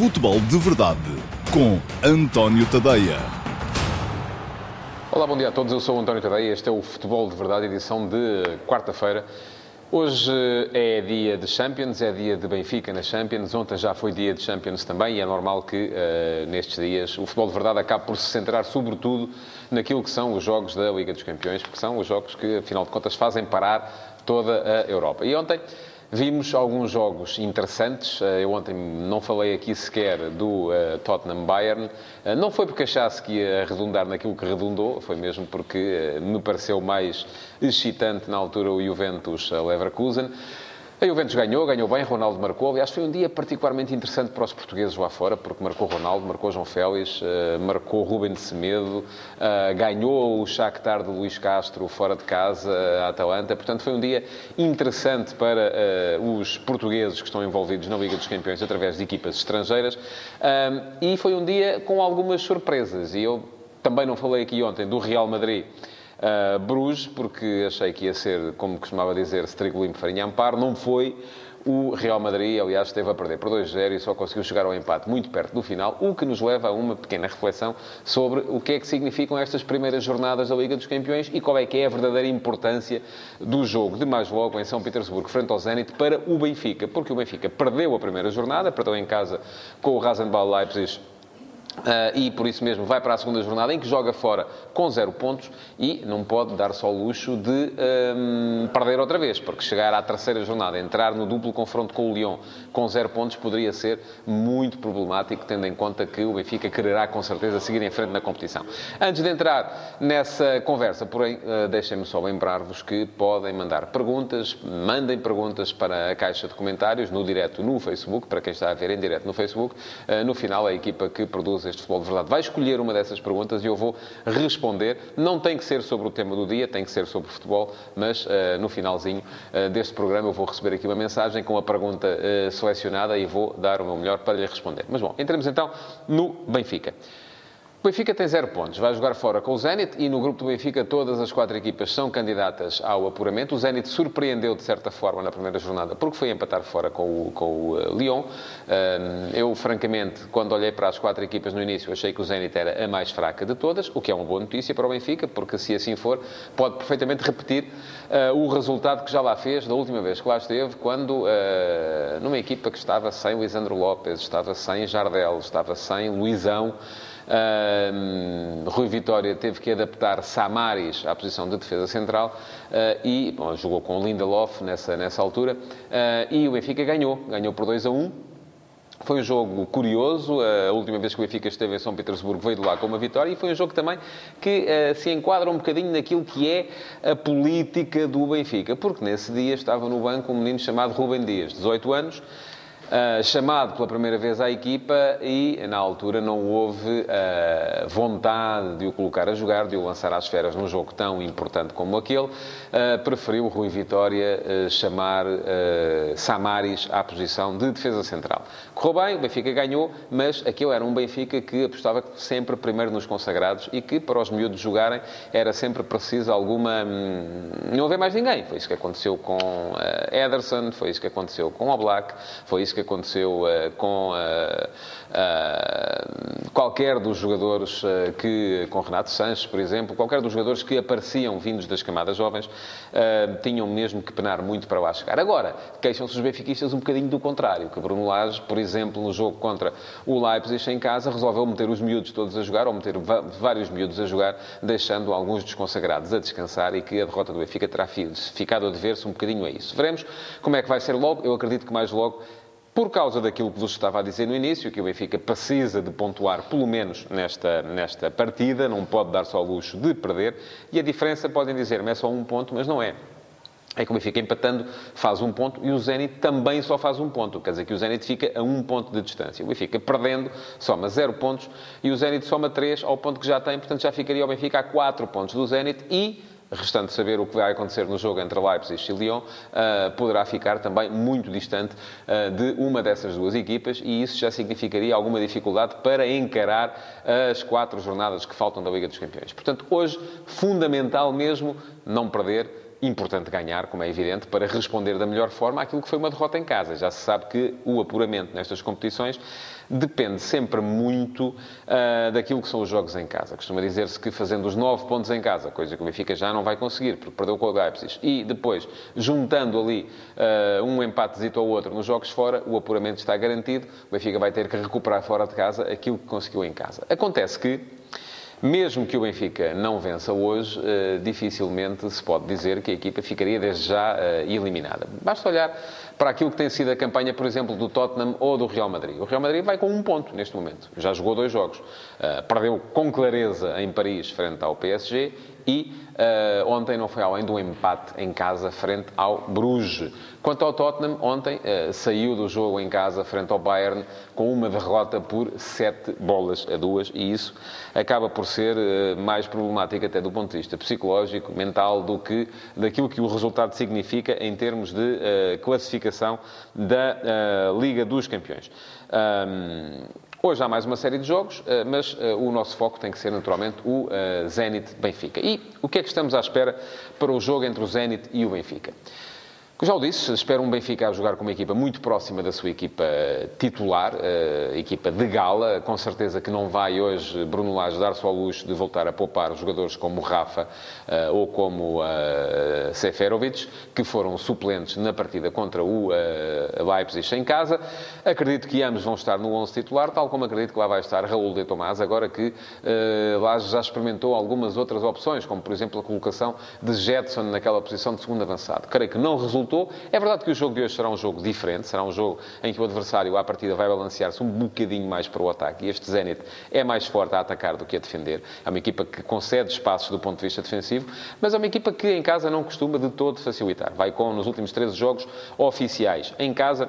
Futebol de Verdade com António Tadeia. Olá, bom dia a todos. Eu sou António Tadeia. Este é o Futebol de Verdade, edição de quarta-feira. Hoje é dia de Champions, é dia de Benfica na Champions. Ontem já foi dia de Champions também e é normal que uh, nestes dias o futebol de verdade acabe por se centrar sobretudo naquilo que são os jogos da Liga dos Campeões, porque são os jogos que, afinal de contas, fazem parar toda a Europa. E ontem Vimos alguns jogos interessantes. Eh, eu ontem não falei aqui sequer do uh, Tottenham Bayern. Uh, não foi porque achasse que ia redundar naquilo que redundou, foi mesmo porque uh, me pareceu mais excitante na altura o Juventus Leverkusen. A Juventus ganhou, ganhou bem, Ronaldo marcou. Aliás, foi um dia particularmente interessante para os portugueses lá fora, porque marcou Ronaldo, marcou João Félix, uh, marcou Ruben de Semedo, uh, ganhou o Shakhtar de Luís Castro fora de casa, a Atalanta. Portanto, foi um dia interessante para uh, os portugueses que estão envolvidos na Liga dos Campeões através de equipas estrangeiras. e foi um dia com algumas surpresas. E eu também não falei aqui ontem do Real Madrid uh, Bruges, porque achei que ia ser, como costumava dizer, Strigo Limpo Farinha Amparo. Não foi. O Real Madrid, aliás, esteve a perder por 2-0 e só conseguiu chegar ao empate muito perto do final, o que nos leva a uma pequena reflexão sobre o que é que significam estas primeiras jornadas da Liga dos Campeões e qual é que é a verdadeira importância do jogo de mais logo em São Petersburgo, frente ao Zenit, para o Benfica. Porque o Benfica perdeu a primeira jornada, perdeu em casa com o Rasenball Leipzig Uh, e por isso mesmo vai para a segunda jornada em que joga fora com zero pontos e não pode dar só o luxo de um, perder outra vez, porque chegar à terceira jornada, entrar no duplo confronto com o Lyon com zero pontos poderia ser muito problemático, tendo em conta que o Benfica quererá com certeza seguir em frente na competição. Antes de entrar nessa conversa, porém, uh, deixem-me só lembrar-vos que podem mandar perguntas, mandem perguntas para a caixa de comentários no direto no Facebook, para quem está a ver em direto no Facebook. Uh, no final, a equipa que produz este Futebol de Verdade vai escolher uma dessas perguntas e eu vou responder. Não tem que ser sobre o tema do dia, tem que ser sobre futebol, mas uh, no finalzinho uh, deste programa eu vou receber aqui uma mensagem com a pergunta uh, selecionada e vou dar o meu melhor para lhe responder. Mas bom, entremos então no Benfica. O Benfica tem zero pontos, vai jogar fora com o Zenit e no grupo do Benfica todas as quatro equipas são candidatas ao apuramento. O Zenit surpreendeu de certa forma na primeira jornada porque foi empatar fora com o, com o uh, Lyon. Eu, francamente, quando olhei para as quatro equipas no início, achei que o Zenit era a mais fraca de todas, o que é uma boa notícia para o Benfica, porque se assim for, pode perfeitamente repetir uh, o resultado que já lá fez da última vez que lá esteve, quando numa equipa que estava sem Lisandro Lopes, estava sem Jardel, estava sem Luizão. Uh, Rui Vitória teve que adaptar Samaris à posição de defesa central uh, e bom, jogou com Lindelof nessa, nessa altura. Uh, e o Benfica ganhou, ganhou por 2 a 1. Foi um jogo curioso. A última vez que o Benfica esteve em São Petersburgo veio de lá com uma vitória e foi um jogo também que uh, se enquadra um bocadinho naquilo que é a política do Benfica. Porque nesse dia estava no banco um menino chamado Rubem Dias, 18 anos, Uh, chamado pela primeira vez à equipa e, na altura, não houve uh, vontade de o colocar a jogar, de o lançar às feras num jogo tão importante como aquele. Uh, preferiu Rui Vitória chamar Samaris à posição de defesa central. Correu bem, o Benfica ganhou, mas aquele era um Benfica que apostava sempre primeiro nos consagrados e que, para os miúdos jogarem, era sempre preciso alguma... Hum, não haver mais ninguém. Foi isso que aconteceu com Ederson, foi isso que aconteceu com Oblak, foi isso que que aconteceu uh, com uh, qualquer dos jogadores que, com Renato Sanches, por exemplo, qualquer dos jogadores que apareciam vindos das camadas jovens, tinham mesmo que penar muito para lá chegar. Agora, queixam-se os benfiquistas um bocadinho do contrário, que Bruno Lage, por exemplo, no jogo contra o Leipzig em casa, resolveu meter os miúdos todos a jogar, ou meter vários miúdos a jogar, deixando alguns desconsagrados a descansar e que a derrota do Benfica terá ficado a dever-se um bocadinho a isso. Veremos como é que vai ser logo. Eu acredito que mais logo por causa daquilo que vos estava a dizer no início, que o Benfica precisa de pontuar, pelo menos nesta, nesta partida, não pode dar só o luxo de perder, e a diferença, podem dizer-me, é só um ponto, mas não é. É que o Benfica empatando faz um ponto e o Zenit também só faz um ponto. Quer dizer que o Zenit fica a um ponto de distância. O Benfica perdendo soma zero pontos e o Zenit soma três ao ponto que já tem. Portanto, já ficaria o Benfica a quatro pontos do Zenit e restante saber o que vai acontecer no jogo entre Leipzig e Lyon, uh, poderá ficar também muito distante uh, de uma dessas duas equipas e isso já significaria alguma dificuldade para encarar as quatro jornadas que faltam da Liga dos Campeões. Portanto, hoje, fundamental mesmo não perder, importante ganhar, como é evidente, para responder da melhor forma àquilo que foi uma derrota em casa. Já se sabe que o apuramento nestas competições depende sempre muito uh, daquilo que são os jogos em casa. Costuma dizer-se que fazendo os nove pontos em casa, coisa que o Benfica já não vai conseguir, porque perdeu com o Leipzig, e depois juntando ali uh, um empatezito ao outro nos jogos fora, o apuramento está garantido. O Benfica vai ter que recuperar fora de casa aquilo que conseguiu em casa. Acontece que mesmo que o Benfica não vença hoje, uh, dificilmente se pode dizer que a equipa ficaria desde já uh, eliminada. Basta olhar para aquilo que tem sido a campanha, por exemplo, do Tottenham ou do Real Madrid. O Real Madrid vai com um ponto neste momento. Já jogou dois jogos. Uh, perdeu com clareza em Paris frente ao PSG e uh, ontem não foi além do empate em casa frente ao Bruges. Quanto ao Tottenham, ontem uh, saiu do jogo em casa frente ao Bayern com uma derrota por sete bolas a duas e isso acaba por ser uh, mais problemático até do ponto de vista psicológico, mental, do que daquilo que o resultado significa em termos de classificação da Liga dos Campeões. Um, Hoje há mais uma série de jogos, eh, mas eh, o nosso foco tem que ser naturalmente o eh, Zenit Benfica. E o que é que estamos à espera para o jogo entre o Zenit e o Benfica? Já o disse, espero um Benfica a jogar com uma equipa muito próxima da sua equipa titular, a equipa de gala. Com certeza que não vai hoje Bruno Lage dar-se ao luxo de voltar a poupar jogadores como Rafa uh, ou como uh, Seferovic, que foram suplentes na partida contra o Leipzig em casa. Acredito que ambos vão estar no 11 titular, tal como acredito que lá vai estar Raul de Tomás, agora que Lage já experimentou algumas outras opções, como por exemplo a colocação de Jetson naquela posição de segundo avançado. Creio que não resultou É verdade que o jogo de hoje será um jogo diferente, será um jogo em que o adversário, à partida, vai balancear-se um bocadinho mais para o ataque. E este Zenit é mais forte a atacar do que a defender. É uma equipa que concede espaços do ponto de vista defensivo, mas é uma equipa que em casa não costuma de todo facilitar. Vai com, nos últimos 13 jogos oficiais, em casa,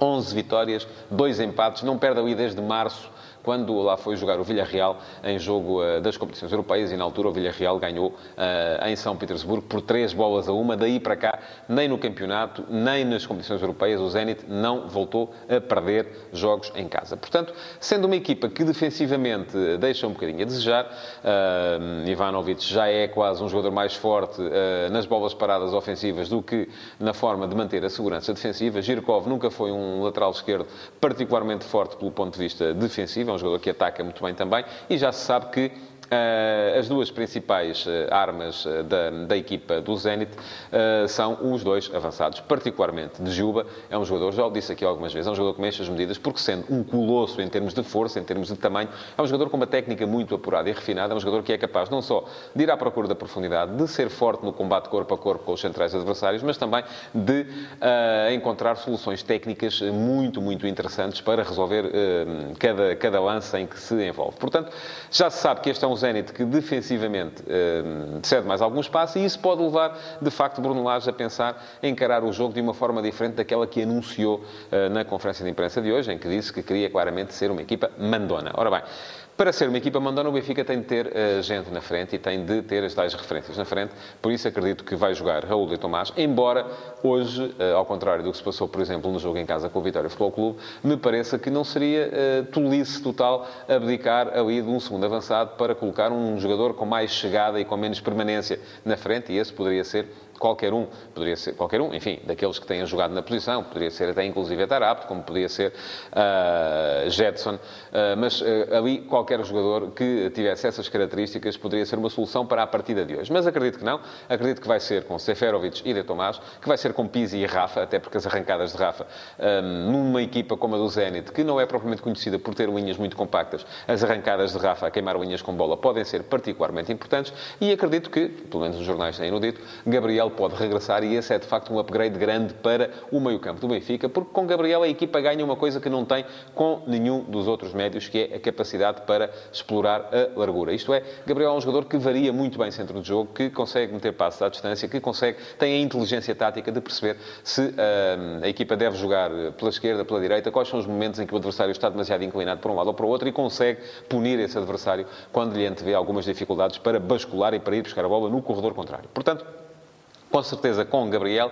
11 vitórias, 2 empates, não perde ali desde março quando lá foi jogar o Villarreal em jogo uh, das competições europeias e na altura o Villarreal ganhou uh, em São Petersburgo por três bolas a uma. Daí para cá, nem no campeonato, nem nas competições europeias, o Zenit não voltou a perder jogos em casa. Portanto, sendo uma equipa que defensivamente deixa um bocadinho a desejar, uh, Ivanovic já é quase um jogador mais forte nas bolas paradas ofensivas do que na forma de manter a segurança defensiva. Girkov nunca foi um lateral esquerdo particularmente forte pelo ponto de vista defensivo, um jogador que ataca muito bem também, e já se sabe que as duas principais uh, armas uh, da, da, equipa do Zenit são os dois avançados, particularmente de Juba. É um jogador, já o disse aqui algumas vezes, é um jogador que mexe as medidas, porque sendo um colosso em termos de força, em termos de tamanho, é um jogador com uma técnica muito apurada e refinada, é um jogador que é capaz não só de ir à procura da profundidade, de ser forte no combate corpo a corpo com os centrais adversários, mas também de encontrar soluções técnicas muito, muito interessantes para resolver cada, cada lance em que se envolve. Portanto, já se sabe que este é um Zenit que defensivamente uh, cede mais algum espaço e isso pode levar, de facto, Bruno Lage a pensar em encarar o jogo de uma forma diferente daquela que anunciou uh, na conferência de imprensa de hoje, em que disse que queria claramente ser uma equipa mandona. Ora bem, para ser uma equipa mandona, o Benfica tem de ter uh, gente na frente e tem de ter as tais referências na frente. Por isso acredito que vai jogar Raul de Tomás, embora hoje, uh, ao contrário do que se passou, por exemplo, no jogo em casa com o Vitória Futebol Clube, me pareça que não seria uh, tolice total abdicar ali de um segundo avançado para colocar um jogador com mais chegada e com menos permanência na frente, e esse poderia ser qualquer um, poderia ser qualquer um, enfim, daqueles que tenham jogado na posição, poderia ser até inclusive Tarapto, como poderia ser uh, Jetson, uh, mas uh, ali qualquer jogador que tivesse essas características poderia ser uma solução para a partida de hoje. Mas acredito que não, acredito que vai ser com Seferovic e De Tomás, que vai ser com Pizzi e Rafa, até porque as arrancadas de Rafa, um, numa equipa como a do Zenit, que não é propriamente conhecida por ter linhas muito compactas, as arrancadas de Rafa a queimar linhas com bola podem ser particularmente importantes. E acredito que, pelo menos os jornais têm no dito, Gabriel Gabriel pode regressar e esse é de facto um upgrade grande para o meio-campo do Benfica, porque com Gabriel a equipa ganha uma coisa que não tem com nenhum dos outros médios, que é a capacidade para explorar a largura. Isto é, Gabriel é um jogador que varia muito bem centro de jogo, que consegue meter passos à distância, que consegue, tem a inteligência tática de perceber se uh, a equipa deve jogar pela esquerda, pela direita, quais são os momentos em que o adversário está demasiado inclinado para um lado ou para o outro e consegue punir esse adversário quando lhe antevê algumas dificuldades para bascular e para ir buscar a bola no corredor contrário. Portanto, com certeza com Gabriel.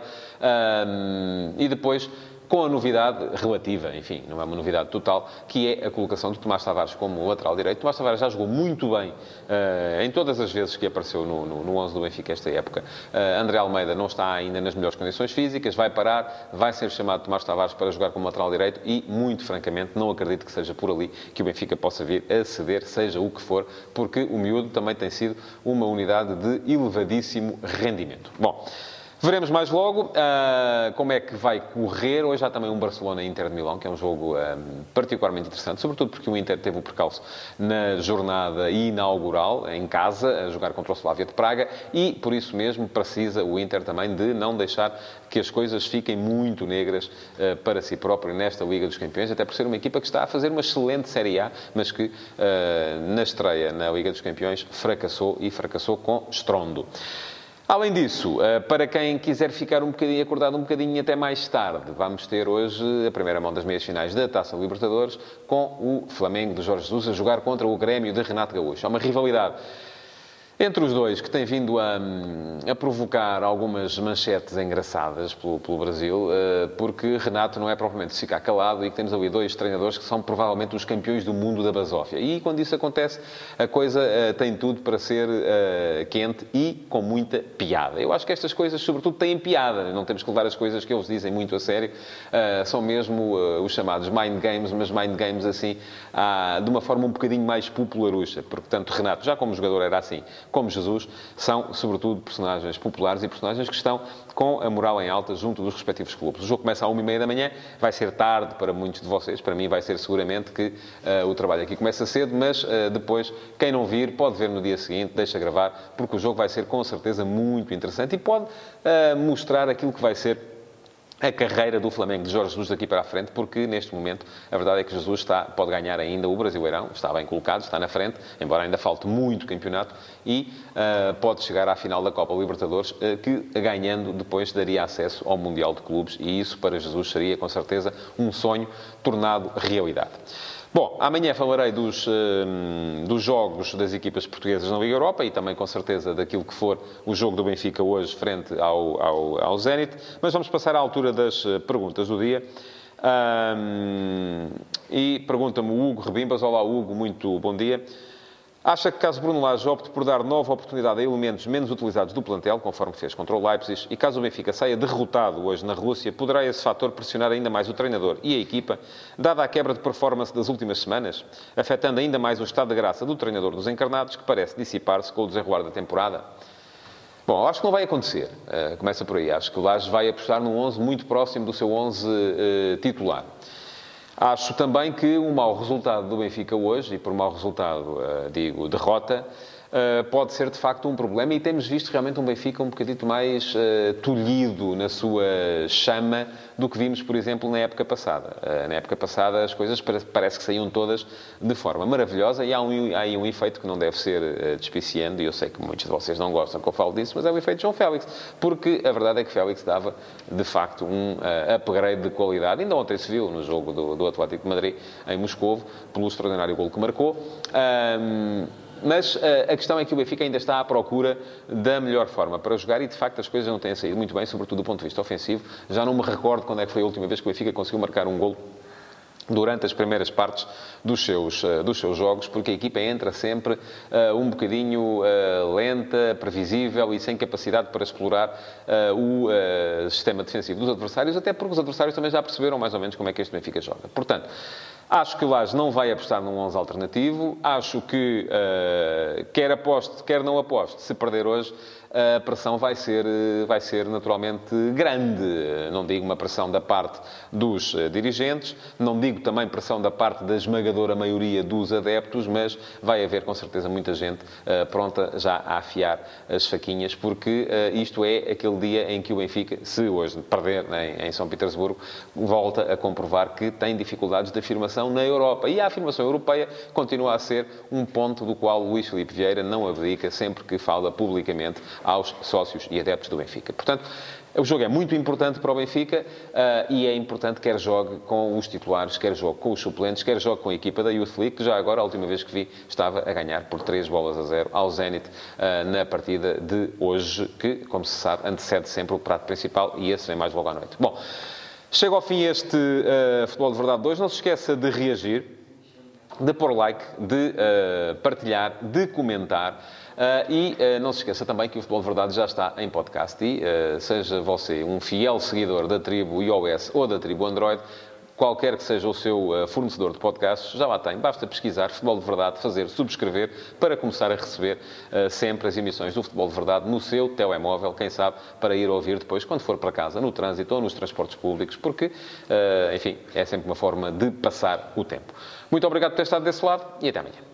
Um, e depois com a novidade relativa, enfim, não é uma novidade total, que é a colocação de Tomás Tavares como lateral direito. Tomás Tavares já jogou muito bem uh, em todas as vezes que apareceu no, no, no 11 do Benfica esta época. Uh, André Almeida não está ainda nas melhores condições físicas, vai parar, vai ser chamado Tomás Tavares para jogar como lateral direito e, muito francamente, não acredito que seja por ali que o Benfica possa vir a ceder, seja o que for, porque o miúdo também tem sido uma unidade de elevadíssimo rendimento. Bom, Veremos mais logo uh, como é que vai correr. Hoje há também um Barcelona-Inter de Milão, que é um jogo um, ah, particularmente interessante, sobretudo porque o Inter teve o percalço na jornada inaugural, em casa, a jogar contra o Slavia de Praga, e por isso mesmo precisa o Inter também de não deixar que as coisas fiquem muito negras uh, para si próprio nesta Liga dos Campeões, até por ser uma equipa que está a fazer uma excelente Série A, mas que uh, na estreia na Liga dos Campeões fracassou e fracassou com estrondo. Além disso, eh, para quem quiser ficar um bocadinho acordado um bocadinho até mais tarde, vamos ter hoje a primeira mão das meias finais da Taça Libertadores com o Flamengo de Jorge Jesus a jogar contra o Grêmio de Renato Gaúcho. É uma rivalidade entre os dois, que tem vindo a, a provocar algumas manchetes engraçadas pelo, pelo Brasil, uh, porque Renato não é propriamente ficar calado e que temos ali dois treinadores que são provavelmente os campeões do mundo da basófia. E quando isso acontece, a coisa uh, tem tudo para ser uh, quente e com muita piada. Eu acho que estas coisas, sobretudo, têm piada. Não temos que levar as coisas que eles dizem muito a sério. são mesmo os chamados mind games, mas mind games assim, ah, de uma forma um bocadinho mais popularucha. Porque, tanto Renato, já como jogador, era assim como Jesus, são, sobretudo, personagens populares e personagens que estão com a moral em alta junto dos respectivos clubes. O jogo começa às uma e meia da manhã, vai ser tarde para muitos de vocês, para mim vai ser seguramente que uh, o trabalho aqui começa cedo, mas uh, depois, quem não vir, pode ver no dia seguinte, deixa gravar, porque o jogo vai ser com certeza muito interessante e pode uh, mostrar aquilo que vai ser a carreira do Flamengo de Jorge Jesus daqui para a frente, porque neste momento a verdade é que Jesus está, pode ganhar ainda o Brasileirão, está bem colocado, está na frente, embora ainda falte muito campeonato, e uh, pode chegar à final da Copa Libertadores, uh, que ganhando depois daria acesso ao Mundial de Clubes, e isso para Jesus seria com certeza um sonho tornado realidade. Bom, amanhã falarei dos, uh, dos jogos das equipas portuguesas na Liga Europa e também, com certeza, daquilo que for o jogo do Benfica hoje frente ao, ao, ao Zenit. Mas vamos passar à altura das eh, perguntas do dia. Um, e pergunta-me o Hugo Rebimbas. Olá, Hugo, muito bom dia. Acha que caso Bruno Lage opte por dar nova oportunidade a elementos menos utilizados do plantel, conforme fez contra o Leipzig, e caso o Benfica saia derrotado hoje na Rússia, poderá esse fator pressionar ainda mais o treinador e a equipa, dada a quebra de performance das últimas semanas, afetando ainda mais o estado de graça do treinador dos encarnados, que parece dissipar-se com o desenrolar da temporada? Bom, acho que não vai acontecer. Uh, começa por aí. Acho que o Lage vai apostar num 11 muito próximo do seu 11 uh, titular. Acho também que um mau resultado do Benfica hoje, e por mau resultado uh, digo derrota, uh, pode ser de facto um problema e temos visto realmente um Benfica um bocadito mais uh, tolhido na sua chama do que vimos, por exemplo, na época passada. Uh, na época passada as coisas parece que saíam todas de forma maravilhosa e há, um, há aí um efeito que não deve ser uh, despiciando, e eu sei que muitos de vocês não gostam que eu falo disso, mas é o efeito João Félix, porque a verdade é que Félix dava, de facto, um uh, upgrade de qualidade. Ainda ontem se viu no jogo do, do Atlético de Madrid, em Moscou, pelo extraordinário gol que marcou. Um, mas uh, a questão é que o Benfica ainda está à procura da melhor forma para jogar e, de facto, as coisas não têm saído muito bem, sobretudo do ponto de vista ofensivo. Já não me recordo quando é que foi a última vez que o Benfica conseguiu marcar um gol durante as primeiras partes dos seus, uh, dos seus jogos, porque a equipa entra sempre uh, um bocadinho uh, lenta, previsível e sem capacidade para explorar o sistema defensivo dos adversários, até porque os adversários também já perceberam mais ou menos como é que este Benfica joga. Portanto, Acho que o Laje não vai apostar num 11 alternativo. Acho que, uh, quer aposte, quer não aposte, se perder hoje, a pressão vai ser, vai ser naturalmente grande. Não digo uma pressão da parte dos eh, dirigentes, não digo também pressão da parte da esmagadora maioria dos adeptos, mas vai haver com certeza muita gente uh, pronta já a afiar as faquinhas, porque isto é aquele dia em que o Benfica, se hoje perder né, em São Petersburgo, volta a comprovar que tem dificuldades de afirmação na Europa. E a afirmação europeia continua a ser um ponto do qual Luís Filipe Vieira não abdica sempre que fala publicamente aos sócios e adeptos do Benfica. Portanto, o jogo é muito importante para o Benfica uh, e é importante quer jogue com os titulares, quer jogue com os suplentes, quer jogue com a equipa da Youth League, que já agora, a última vez que vi, estava a ganhar por 3 bolas a 0 ao Zenit uh, na partida de hoje, que, como se sabe, antecede sempre o prato principal e esse vem mais logo à noite. Bom, Chega ao fim este uh, Futebol de Verdade 2. Não se esqueça de reagir, de pôr like, de partilhar, de comentar. Uh, e uh, não se esqueça também que o Futebol de Verdade já está em podcast. E uh, seja você um fiel seguidor da tribo iOS ou da tribo Android, qualquer que seja o seu fornecedor de podcasts, já lá tem. Basta pesquisar Futebol de Verdade, fazer subscrever para começar a receber uh, sempre as emissões do Futebol de Verdade no seu telemóvel, quem sabe, para ir ouvir depois, quando for para casa, no trânsito ou nos transportes públicos, porque, uh, enfim, é sempre uma forma de passar o tempo. Muito obrigado por ter estado desse lado e até amanhã.